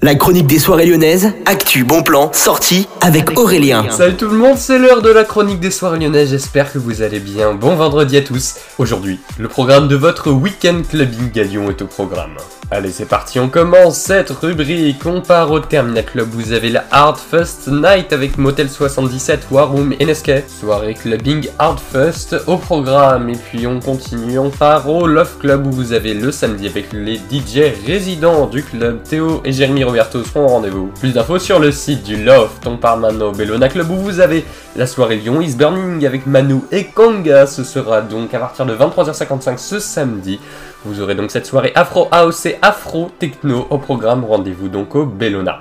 La chronique des soirées lyonnaises, actu, bon plan, sortie avec Aurélien. Salut tout le monde, c'est l'heure de la chronique des soirées lyonnaises, j'espère que vous allez bien. Bon vendredi à tous. Aujourd'hui, le programme de votre week-end clubbing à Lyon est au programme. Allez, c'est parti, on commence cette rubrique. On part au Terminal Club. Vous avez la Hard First Night avec Motel 77, War Room et Nescape. Soirée clubbing Hard First au programme. Et puis on continue, on part au Love Club où vous avez le samedi avec les DJ résidents du club. Théo et Jérémy Seront au rendez-vous. Plus d'infos sur le site du Loft. On part maintenant au Bellona Club où vous avez la soirée Lyon is Burning avec Manu et Kanga. Ce sera donc à partir de 23h55 ce samedi. Vous aurez donc cette soirée Afro House Afro Techno au programme. Rendez-vous donc au Bellona.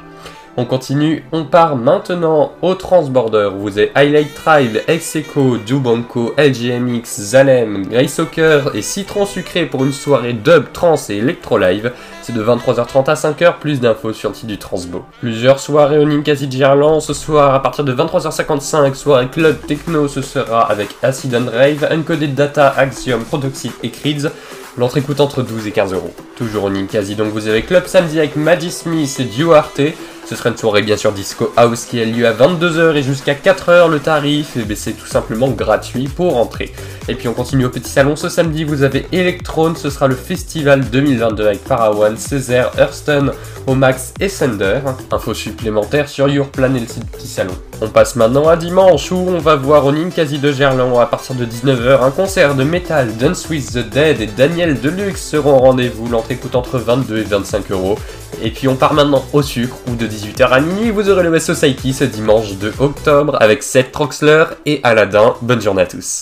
On continue, on part maintenant au Transborder. Vous avez Highlight Tribe, Execo, Jubanco, LGMX, Zalem, Grey Soccer et Citron Sucré pour une soirée dub, trans et electro live. C'est de 23h30 à 5h, plus d'infos sur le site du Transbo. Plusieurs soirées au Ninkasi Gerland ce soir à partir de 23h55. Soirée Club Techno, ce sera avec Acid and Rave, Encoded Data, Axiom, Protoxide et Creeds. L'entrée coûte entre 12 et 15 euros. Toujours au Ninkasi, donc vous avez Club samedi avec Maggie Smith et Duarte. Ce sera une soirée bien sûr Disco House qui a lieu à 22h et jusqu'à 4h le tarif, et c'est tout simplement gratuit pour entrer. Et puis on continue au petit salon ce samedi, vous avez Electron, ce sera le festival 2022 avec Parawan, Césaire, Hurston, Omax et Sender. Info supplémentaire sur Yourplan et le site petit salon. On passe maintenant à dimanche où on va voir au Ninkasi de Gerland à partir de 19h un concert de métal. Dance with the Dead et Daniel Deluxe seront au rendez-vous. L'entrée coûte entre 22 et 25 euros. Et puis on part maintenant au sucre où de 18h à minuit vous aurez le West Society ce dimanche 2 octobre avec Seth Troxler et Aladdin. Bonne journée à tous.